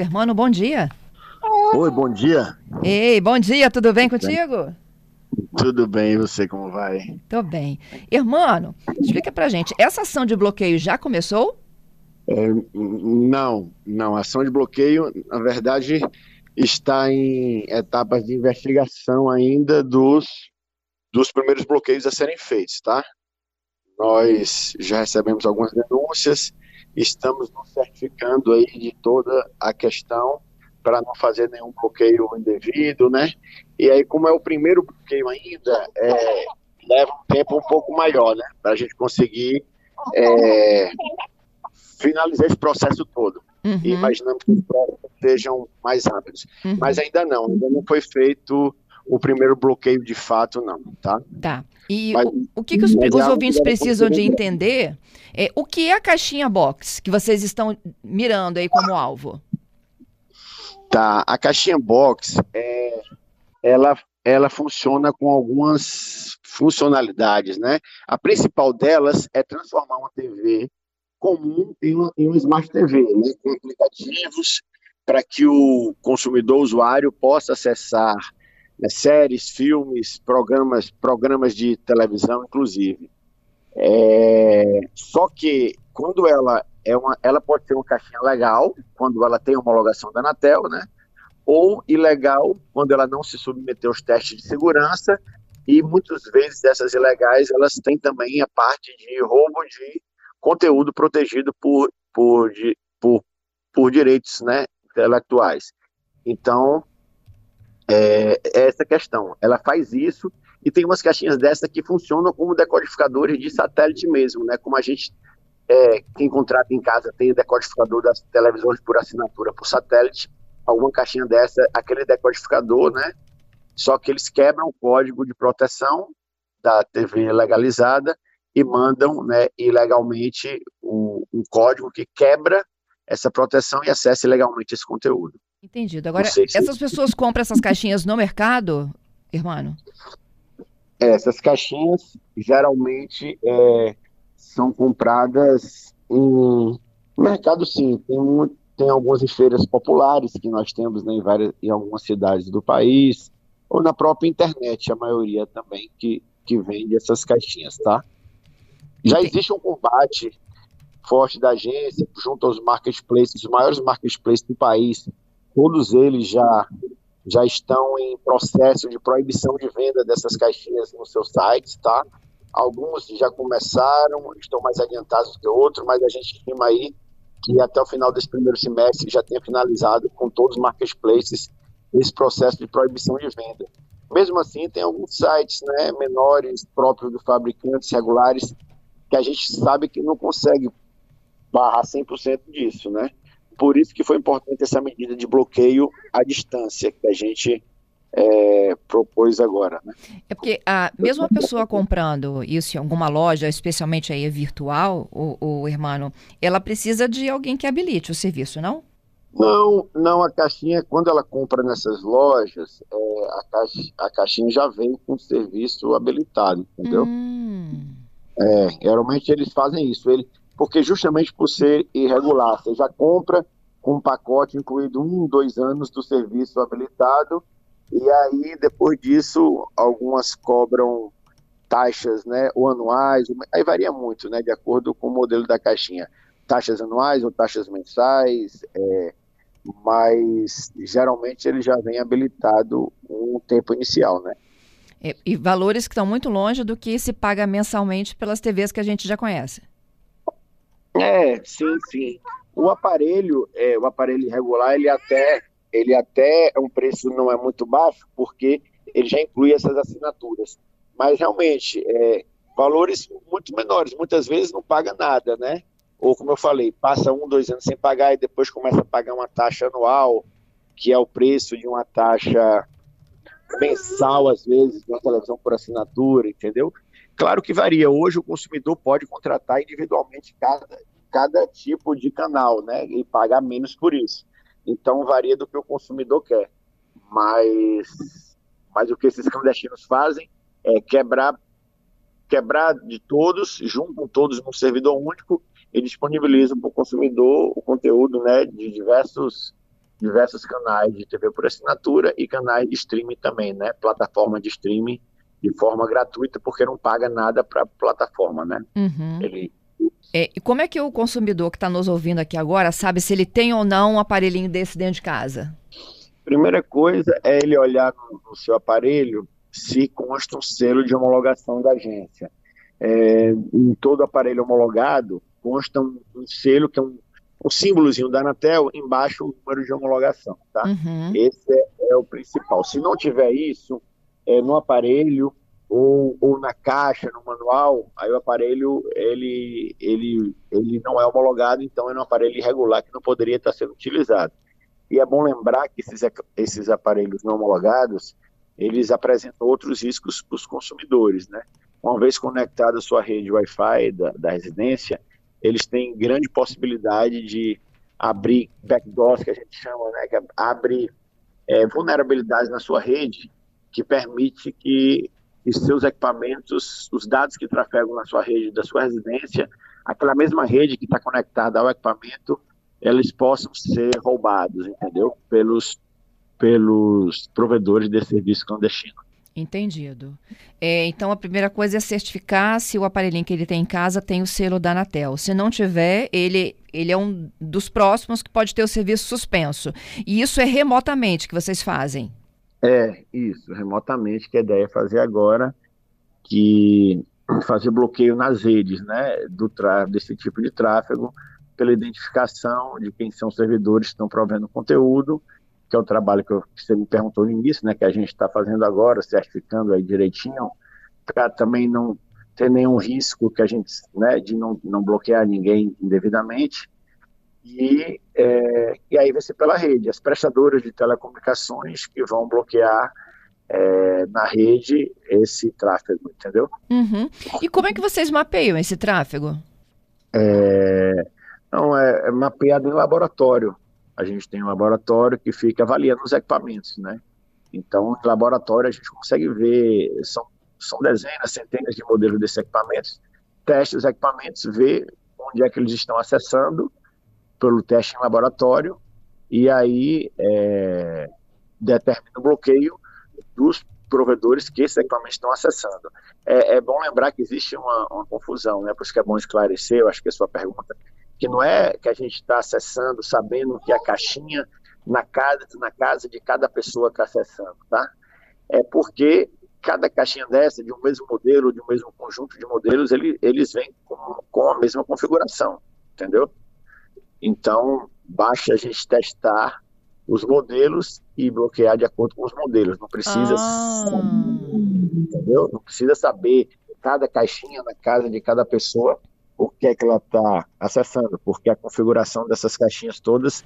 Hermano, bom dia. Oi, bom dia. Ei, bom dia, tudo bem contigo? Tudo bem, e você como vai? Tô bem. Hermano, explica pra gente, essa ação de bloqueio já começou? É, não, não. A ação de bloqueio, na verdade, está em etapas de investigação ainda dos, dos primeiros bloqueios a serem feitos, tá? Nós já recebemos algumas denúncias, estamos nos certificando aí de toda a questão para não fazer nenhum bloqueio indevido, né? E aí, como é o primeiro bloqueio ainda, é, leva um tempo um pouco maior, né? Para a gente conseguir é, finalizar esse processo todo. Uhum. E imaginamos que os processos sejam mais rápidos. Uhum. Mas ainda não, ainda não foi feito o primeiro bloqueio de fato, não, tá? Tá. E mas, o, o, que, que os, os é ouvintes precisam de entender é o que é a caixinha box que vocês estão mirando aí como alvo? Tá, a caixinha box, é, ela, ela funciona com algumas funcionalidades, né? A principal delas é transformar uma TV comum em uma, em uma Smart TV, né? Com aplicativos para que o consumidor usuário possa acessar né, séries, filmes, programas, programas de televisão, inclusive. É, só que quando ela é uma, ela pode ser uma caixinha legal quando ela tem homologação da Anatel, né? Ou ilegal quando ela não se submeteu aos testes de segurança e muitas vezes essas ilegais elas têm também a parte de roubo de conteúdo protegido por por, por, por direitos, né, intelectuais. Então é essa questão. Ela faz isso e tem umas caixinhas dessa que funcionam como decodificadores de satélite mesmo, né? Como a gente é, quem contrata em casa tem decodificador das televisões por assinatura por satélite, alguma caixinha dessa, aquele decodificador, né? Só que eles quebram o código de proteção da TV legalizada e mandam, né, ilegalmente um, um código que quebra essa proteção e acessa ilegalmente esse conteúdo. Entendido. Agora, se... essas pessoas compram essas caixinhas no mercado, irmão? Essas caixinhas geralmente é, são compradas em mercado sim. Tem, tem algumas feiras populares que nós temos né, em, várias, em algumas cidades do país, ou na própria internet, a maioria também que, que vende essas caixinhas, tá? Já existe um combate forte da agência junto aos marketplaces, os maiores marketplaces do país, todos eles já já estão em processo de proibição de venda dessas caixinhas nos seus sites, tá? Alguns já começaram, estão mais adiantados que outros, mas a gente estima aí que até o final desse primeiro semestre já tenha finalizado com todos os marketplaces esse processo de proibição de venda. Mesmo assim, tem alguns sites né, menores, próprios do fabricantes regulares, que a gente sabe que não consegue barrar 100% disso, né? Por isso que foi importante essa medida de bloqueio à distância que a gente é, propôs agora. Né? É porque a, mesmo a pessoa comprando isso em alguma loja, especialmente aí virtual, o, o irmão, ela precisa de alguém que habilite o serviço, não? Não, não, a caixinha, quando ela compra nessas lojas, é, a, caixa, a caixinha já vem com o serviço habilitado, entendeu? Hum. É, geralmente eles fazem isso, ele, porque justamente por ser irregular, você já compra com um pacote incluído um, dois anos do serviço habilitado, e aí, depois disso, algumas cobram taxas, né, ou anuais, aí varia muito, né, de acordo com o modelo da caixinha. Taxas anuais ou taxas mensais, é, mas geralmente ele já vem habilitado um tempo inicial, né. E, e valores que estão muito longe do que se paga mensalmente pelas TVs que a gente já conhece. É, sim, sim. O aparelho, é, o aparelho irregular, ele até ele até é um preço não é muito baixo, porque ele já inclui essas assinaturas. Mas realmente, é, valores muito menores, muitas vezes não paga nada, né? Ou como eu falei, passa um, dois anos sem pagar e depois começa a pagar uma taxa anual, que é o preço de uma taxa mensal, às vezes, de uma televisão por assinatura, entendeu? Claro que varia. Hoje o consumidor pode contratar individualmente cada, cada tipo de canal, né? E pagar menos por isso. Então varia do que o consumidor quer. Mas, mas o que esses clandestinos fazem é quebrar, quebrar de todos, juntam todos num servidor único e disponibilizam para o consumidor o conteúdo né, de diversos diversos canais de TV por assinatura e canais de streaming também, né? Plataforma de streaming de forma gratuita, porque não paga nada para a plataforma, né? Uhum. Ele... É, e como é que o consumidor que está nos ouvindo aqui agora sabe se ele tem ou não um aparelhinho desse dentro de casa? Primeira coisa é ele olhar no, no seu aparelho se consta um selo de homologação da agência. É, em todo aparelho homologado consta um, um selo que é um o símbolozinho da Anatel, embaixo o número de homologação, tá? Uhum. Esse é, é, o principal. Se não tiver isso, é, no aparelho ou, ou na caixa, no manual, aí o aparelho, ele, ele, ele não é homologado, então é um aparelho irregular que não poderia estar sendo utilizado. E é bom lembrar que esses, esses aparelhos não homologados, eles apresentam outros riscos para os consumidores, né? Uma vez conectada à sua rede Wi-Fi da, da residência, eles têm grande possibilidade de abrir backdoors, que a gente chama, né, que abre é, vulnerabilidades na sua rede, que permite que os seus equipamentos, os dados que trafegam na sua rede, da sua residência, aquela mesma rede que está conectada ao equipamento, eles possam ser roubados, entendeu? Pelos, pelos provedores de serviço clandestino. Entendido. É, então, a primeira coisa é certificar se o aparelhinho que ele tem em casa tem o selo da Anatel. Se não tiver, ele, ele é um dos próximos que pode ter o serviço suspenso. E isso é remotamente que vocês fazem? É, isso, remotamente, que a ideia é fazer agora, que fazer bloqueio nas redes, né, do desse tipo de tráfego, pela identificação de quem são os servidores que estão provendo conteúdo, que é o trabalho que, eu, que você me perguntou no início, né, que a gente está fazendo agora, certificando aí direitinho, para também não ter nenhum risco que a gente, né, de não, não bloquear ninguém indevidamente. E, é, e aí vai ser pela rede, as prestadoras de telecomunicações que vão bloquear é, na rede esse tráfego, entendeu? Uhum. E como é que vocês mapeiam esse tráfego? É, não, é, é mapeado em laboratório a gente tem um laboratório que fica avaliando os equipamentos, né? Então, no laboratório a gente consegue ver, são, são dezenas, centenas de modelos desses equipamentos, teste os equipamentos, vê onde é que eles estão acessando pelo teste em laboratório e aí é, determina o bloqueio dos provedores que esses equipamentos estão acessando. É, é bom lembrar que existe uma, uma, confusão, né? Por isso que é bom esclarecer, eu acho que a sua pergunta que não é que a gente está acessando sabendo que a caixinha na casa, na casa de cada pessoa está acessando, tá? É porque cada caixinha dessa, de um mesmo modelo, de um mesmo conjunto de modelos, ele, eles vêm com, com a mesma configuração, entendeu? Então, basta a gente testar os modelos e bloquear de acordo com os modelos. Não precisa, ah. entendeu? Não precisa saber cada caixinha na casa de cada pessoa o que é que ela está acessando, porque a configuração dessas caixinhas todas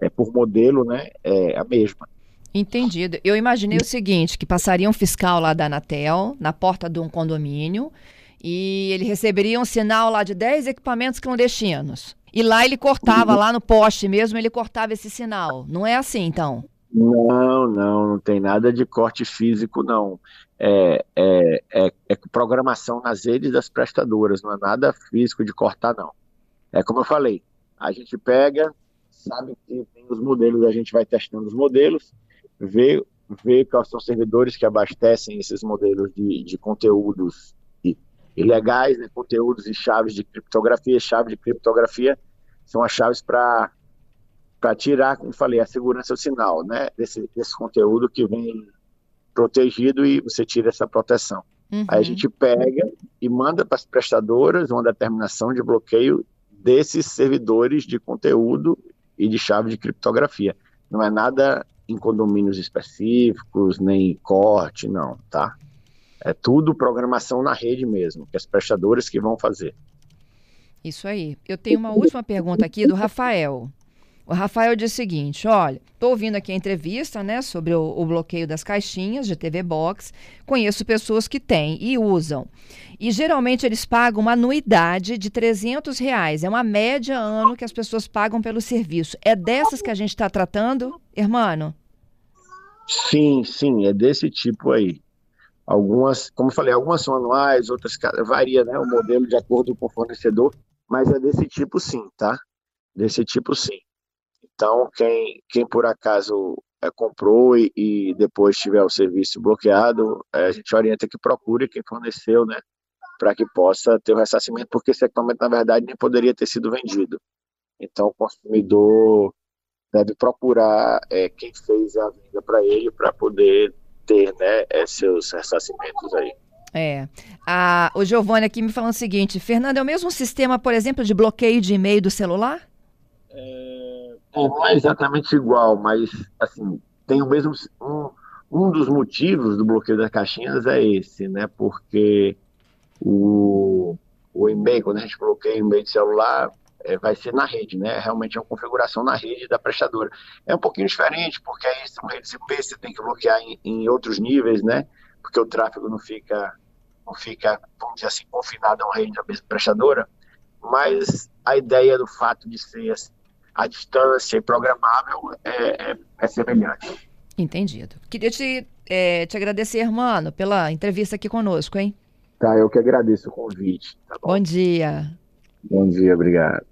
é por modelo, né, é a mesma. Entendido. Eu imaginei o seguinte, que passaria um fiscal lá da Anatel, na porta de um condomínio, e ele receberia um sinal lá de 10 equipamentos clandestinos. E lá ele cortava, lá no poste mesmo, ele cortava esse sinal. Não é assim, então? Não, não, não tem nada de corte físico, não é, é, é, é, programação nas redes das prestadoras, não é nada físico de cortar, não. É como eu falei, a gente pega, sabe que tem os modelos, a gente vai testando os modelos, vê, vê quais são os servidores que abastecem esses modelos de, de conteúdos ilegais, né, conteúdos e chaves de criptografia. Chave de criptografia são as chaves para para tirar, como falei, a segurança do sinal, né, desse, desse conteúdo que vem protegido e você tira essa proteção. Uhum. Aí a gente pega e manda para as prestadoras uma determinação de bloqueio desses servidores de conteúdo e de chave de criptografia. Não é nada em condomínios específicos, nem corte, não, tá? É tudo programação na rede mesmo, que as prestadoras que vão fazer. Isso aí. Eu tenho uma última pergunta aqui do Rafael. O Rafael diz o seguinte: olha, estou ouvindo aqui a entrevista né, sobre o, o, bloqueio das caixinhas de TV Box. Conheço pessoas que têm e usam. E geralmente eles pagam uma anuidade de 300 reais. É uma média ano que as pessoas pagam pelo serviço. É dessas que a gente está tratando, irmão? Sim, sim, é desse tipo aí. Algumas, como eu falei, algumas são anuais, outras varia né, o modelo de acordo com o fornecedor, mas é desse tipo sim, tá? Desse tipo sim. Então, quem, quem por acaso é, comprou e, e, depois tiver o serviço bloqueado, é, a gente orienta que procure quem forneceu, né? Para que possa ter o ressarcimento, porque esse equipamento, na verdade, nem poderia ter sido vendido. Então, o consumidor deve procurar é, quem fez a venda para ele para poder ter né, é, seus ressarcimentos aí. É. A, o Giovanni aqui me falando o seguinte: Fernando, é o mesmo sistema, por exemplo, de bloqueio de e-mail do celular? É, não é exatamente igual, mas assim, tem o mesmo. Um, um dos motivos do bloqueio das caixinhas é esse, né? Porque o, o e-mail, quando a gente bloqueia o e-mail de celular, é, vai ser na rede, né? Realmente é uma configuração na rede da prestadora. É um pouquinho diferente, porque aí são redes IP, você tem que bloquear em, em outros níveis, né? Porque o tráfego não fica, não fica, vamos dizer assim, confinado a uma rede da mesma prestadora. Mas a ideia do fato de ser assim, a distância e programável é, é, é semelhante. Entendido. Queria te, é, te agradecer, mano, pela entrevista aqui conosco, hein? Tá, eu que agradeço o convite. Tá bom? bom dia. Bom dia, obrigado.